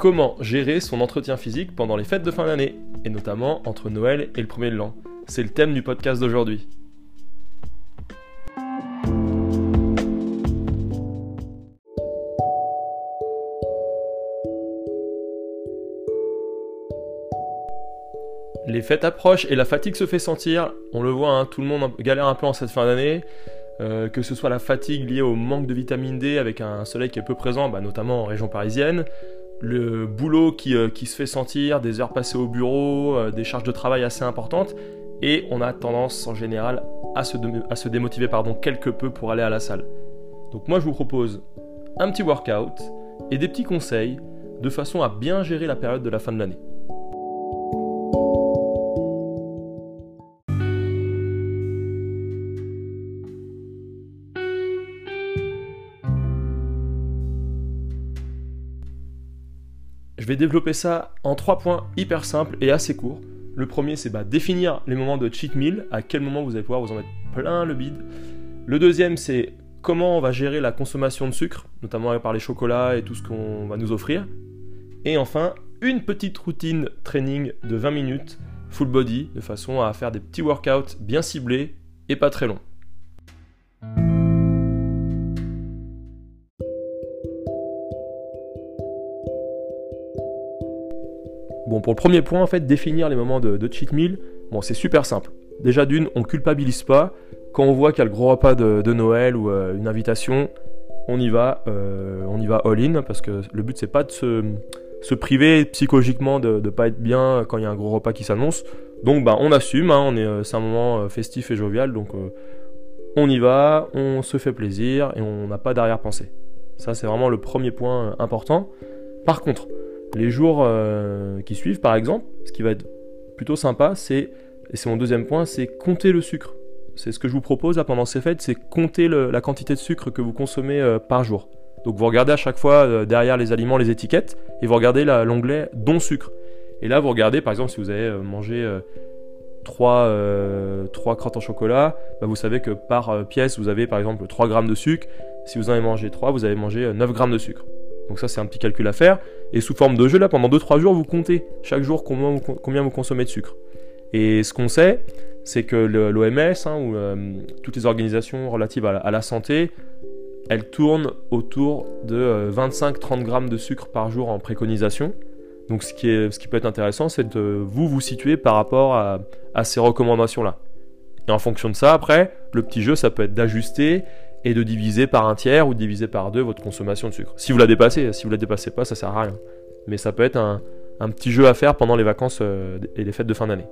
Comment gérer son entretien physique pendant les fêtes de fin d'année, et notamment entre Noël et le premier de l'an C'est le thème du podcast d'aujourd'hui. Les fêtes approchent et la fatigue se fait sentir. On le voit, hein, tout le monde galère un peu en cette fin d'année. Euh, que ce soit la fatigue liée au manque de vitamine D avec un soleil qui est peu présent, bah, notamment en région parisienne, le boulot euh, qui, se fait sentir, des heures passées au bureau, euh, des charges de travail assez importantes, et on a tendance en général à se, démotiver pardon, quelque peu pour aller à la salle. Donc moi je vous propose un petit workout et des petits conseils de façon à bien gérer la période de la fin de l'année. Vais développer ça en trois points hyper simples et assez courts. Le premier, c'est bah, définir les moments de cheat meal, à quel moment vous allez pouvoir vous en mettre plein le bide. Le deuxième, c'est comment on va gérer la consommation de sucre, notamment par les chocolats et tout ce qu'on va nous offrir. Et enfin, une petite routine training de 20 minutes, full body, de façon à faire des petits workouts bien ciblés et pas très longs. Bon, pour le premier point, en fait, définir les moments de, cheat meal, bon, c'est super simple. Déjà d'une, on culpabilise pas. Quand on voit qu'il y a le gros repas de, Noël ou euh, une invitation, on y va, euh, on y va all-in parce que le but c'est pas de se, priver psychologiquement de ne pas être bien quand il y a un gros repas qui s'annonce. Donc bah, on assume, hein, on est, euh, c'est un moment festif et jovial, donc on y va, on se fait plaisir et on n'a pas d'arrière-pensée. Ça c'est vraiment le premier point important. Par contre, les jours euh, qui suivent, par exemple, ce qui va être plutôt sympa, c'est, et c'est mon deuxième point, c'est compter le sucre. C'est ce que je vous propose là, pendant ces fêtes, c'est compter la quantité de sucre que vous consommez euh, par jour. Donc vous regardez à chaque fois euh, derrière les aliments les étiquettes et vous regardez l'onglet don sucre. Et là vous regardez par exemple si vous avez mangé 3, 3 crottes en chocolat, bah, vous savez que par pièce vous avez par exemple 3 grammes de sucre. Si vous en avez mangé 3, vous avez mangé 9 grammes de sucre. Donc ça c'est un petit calcul à faire. Et sous forme de jeu, là, pendant 2-3 jours, vous comptez chaque jour combien vous, consommez de sucre. Et ce qu'on sait, c'est que l'OMS, hein, ou euh, toutes les organisations relatives à la, santé, elles tournent autour de 25-30 euh, grammes de sucre par jour en préconisation. Donc ce qui, est, ce qui peut être intéressant, c'est de vous vous situer par rapport à, à ces recommandations-là. Et en fonction de ça, après, le petit jeu, ça peut être d'ajuster et de diviser par un tiers ou de diviser par deux votre consommation de sucre. Si vous la dépassez, si vous la dépassez pas, ça sert à rien. Mais ça peut être un, petit jeu à faire pendant les vacances euh, et les fêtes de fin d'année.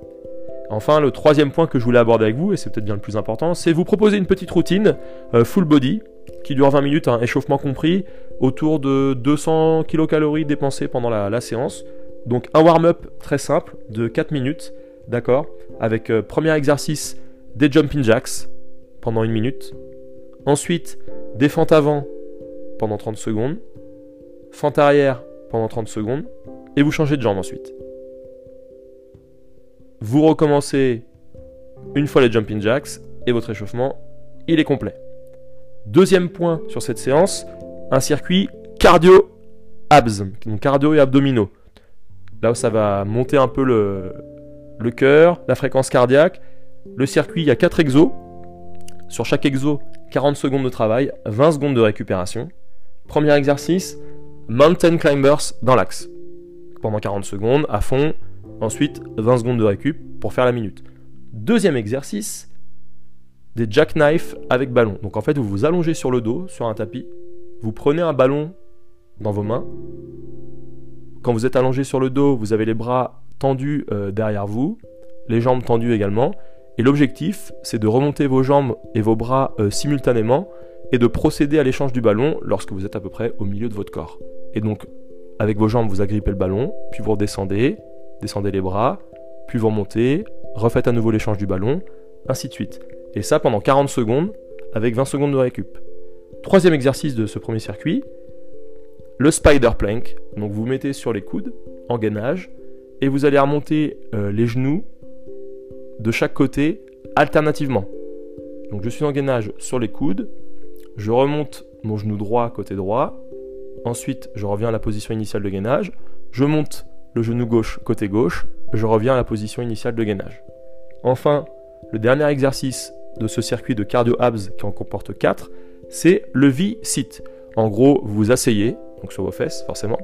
Enfin, le troisième point que je voulais aborder avec vous, et c'est peut-être bien le plus important, c'est vous proposer une petite routine euh, full body qui dure 20 minutes, un échauffement compris, autour de 200 kcal dépensées pendant la, séance. Donc un warm-up très simple de 4 minutes, d'accord Avec euh, premier exercice des jumping jacks pendant une minute, Ensuite, des avant pendant 30 secondes, fente arrière pendant 30 secondes, et vous changez de jambe ensuite. Vous recommencez une fois les jumping jacks, et votre échauffement, il est complet. Deuxième point sur cette séance, un circuit cardio abs, donc cardio et abdominaux. Là où ça va monter un peu le, le cœur, la fréquence cardiaque. Le circuit, il y a 4 exos. Sur chaque exo, 40 secondes de travail, 20 secondes de récupération. Premier exercice, Mountain Climbers dans l'axe. Pendant 40 secondes, à fond. Ensuite, 20 secondes de récup pour faire la minute. Deuxième exercice, des jackknife avec ballon. Donc en fait, vous vous allongez sur le dos, sur un tapis. Vous prenez un ballon dans vos mains. Quand vous êtes allongé sur le dos, vous avez les bras tendus euh, derrière vous, les jambes tendues également, et l'objectif, c'est de remonter vos jambes et vos bras euh, simultanément et de procéder à l'échange du ballon lorsque vous êtes à peu près au milieu de votre corps. Et donc, avec vos jambes, vous agrippez le ballon, puis vous redescendez, descendez les bras, puis vous remontez, refaites à nouveau l'échange du ballon, ainsi de suite. Et ça pendant 40 secondes, avec 20 secondes de récup. Troisième exercice de ce premier circuit, le spider plank. Donc vous mettez sur les coudes, en gainage, et vous allez remonter euh, les genoux de chaque côté alternativement. Donc je suis en gainage sur les coudes, je remonte mon genou droit côté droit, ensuite je reviens à la position initiale de gainage, je monte le genou gauche côté gauche, je reviens à la position initiale de gainage. Enfin, le dernier exercice de ce circuit de cardio abs qui en comporte 4, c'est le V-sit. En gros, vous vous asseyez, donc sur vos fesses forcément,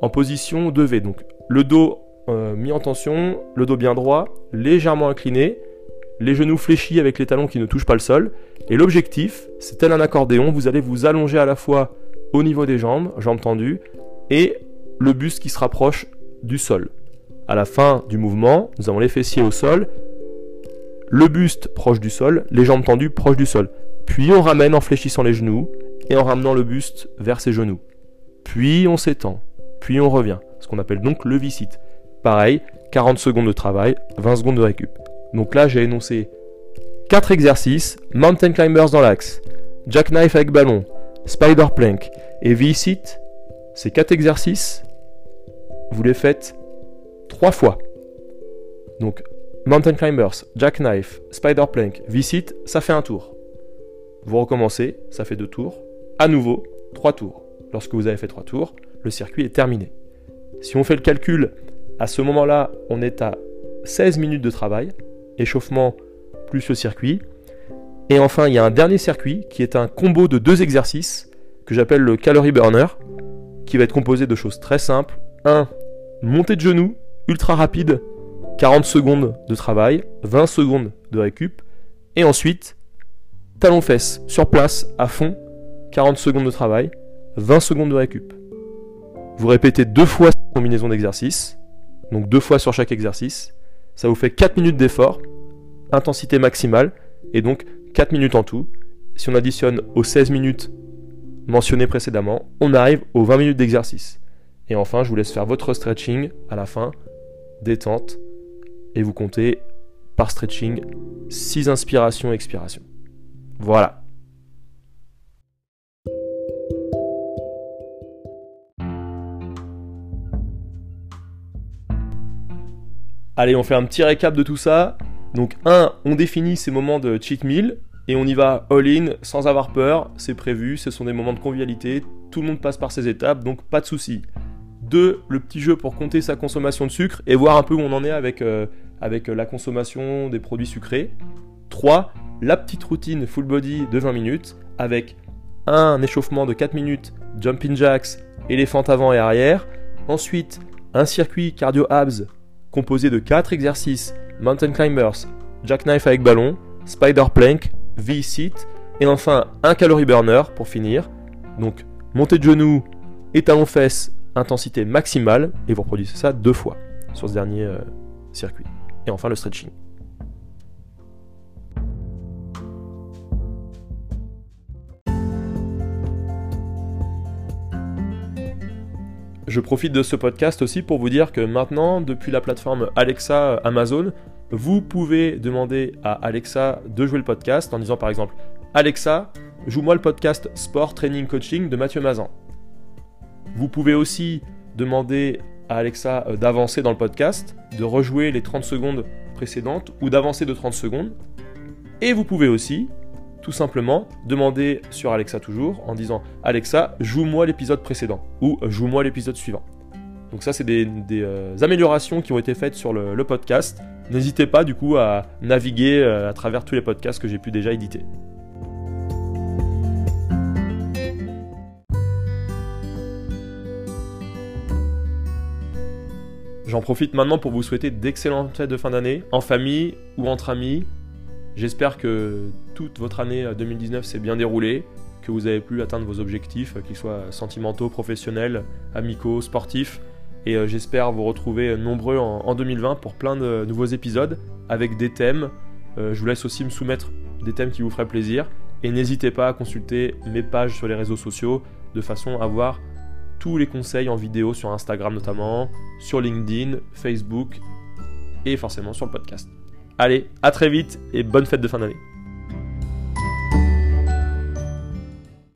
en position de V. Donc le dos euh, mis en tension, le dos bien droit, légèrement incliné, les genoux fléchis avec les talons qui ne touchent pas le sol. Et l'objectif, c'est tel un accordéon, vous allez vous allonger à la fois au niveau des jambes, jambes tendues, et le buste qui se rapproche du sol. À la fin du mouvement, nous avons les fessiers au sol, le buste proche du sol, les jambes tendues proches du sol. Puis on ramène en fléchissant les genoux et en ramenant le buste vers ses genoux. Puis on s'étend, puis on revient, ce qu'on appelle donc le visite. Pareil, 40 secondes de travail, 20 secondes de récup. Donc là, j'ai énoncé 4 exercices, mountain climbers dans l'axe, jackknife avec ballon, spider plank et V-sit. Ces 4 exercices, vous les faites 3 fois. Donc mountain climbers, jackknife, spider plank, V-sit, ça fait un tour. Vous recommencez, ça fait 2 tours. À nouveau, 3 tours. Lorsque vous avez fait 3 tours, le circuit est terminé. Si on fait le calcul, à ce moment-là, on est à 16 minutes de travail échauffement plus le circuit. Et enfin, il y a un dernier circuit qui est un combo de deux exercices que j'appelle le calorie burner, qui va être composé de choses très simples. 1. Montée de genoux, ultra rapide, 40 secondes de travail, 20 secondes de récup. Et ensuite, talon fesses sur place à fond, 40 secondes de travail, 20 secondes de récup. Vous répétez deux fois cette combinaison d'exercices, donc deux fois sur chaque exercice, ça vous fait 4 minutes d'effort, intensité maximale, et donc 4 minutes en tout. Si on additionne aux 16 minutes mentionnées précédemment, on arrive aux 20 minutes d'exercice. Et enfin, je vous laisse faire votre stretching à la fin, détente, et vous comptez par stretching 6 inspirations, expirations. Voilà. Allez, on fait un petit récap de tout ça. Donc 1, on définit ces moments de cheat meal et on y va all-in sans avoir peur, c'est prévu, ce sont des moments de convivialité, tout le monde passe par ces étapes, donc pas de souci. 2, le petit jeu pour compter sa consommation de sucre et voir un peu où on en est avec, euh, avec la consommation des produits sucrés. 3, la petite routine full body de 20 minutes avec un échauffement de 4 minutes, jumping jacks, éléphant avant et arrière. Ensuite, un circuit cardio abs composé de 4 exercices Mountain Climbers, Jackknife avec ballon, Spider Plank, V-Sit et enfin un calorie burner pour finir. Donc montée de genoux et fesses, intensité maximale et vous reproduisez ça deux fois sur ce dernier euh, circuit. Et enfin le stretching. Je profite de ce podcast aussi pour vous dire que maintenant, depuis la plateforme Alexa Amazon, vous pouvez demander à Alexa de jouer le podcast en disant par exemple Alexa, joue-moi le podcast Sport Training Coaching de Mathieu Mazan. Vous pouvez aussi demander à Alexa euh, d'avancer dans le podcast, de rejouer les 30 secondes précédentes ou d'avancer de 30 secondes. Et vous pouvez aussi tout simplement demander sur Alexa toujours en disant Alexa, joue-moi l'épisode précédent ou joue-moi l'épisode suivant. Donc ça, c'est des, euh, améliorations qui ont été faites sur le, podcast. N'hésitez pas du coup à naviguer euh, à travers tous les podcasts que j'ai pu déjà éditer. J'en profite maintenant pour vous souhaiter d'excellentes fêtes de fin d'année, en famille ou entre amis, J'espère que toute votre année 2019 s'est bien déroulée, que vous avez pu atteindre vos objectifs, qu'ils soient sentimentaux, professionnels, amicaux, sportifs. Et euh, j'espère vous retrouver nombreux en 2020 pour plein de nouveaux épisodes avec des thèmes. Euh, je vous laisse aussi me soumettre des thèmes qui vous feraient plaisir. Et n'hésitez pas à consulter mes pages sur les réseaux sociaux de façon à voir tous les conseils en vidéo sur Instagram notamment, sur LinkedIn, Facebook et forcément sur le podcast. Allez, à très vite et bonne fête de fin d'année.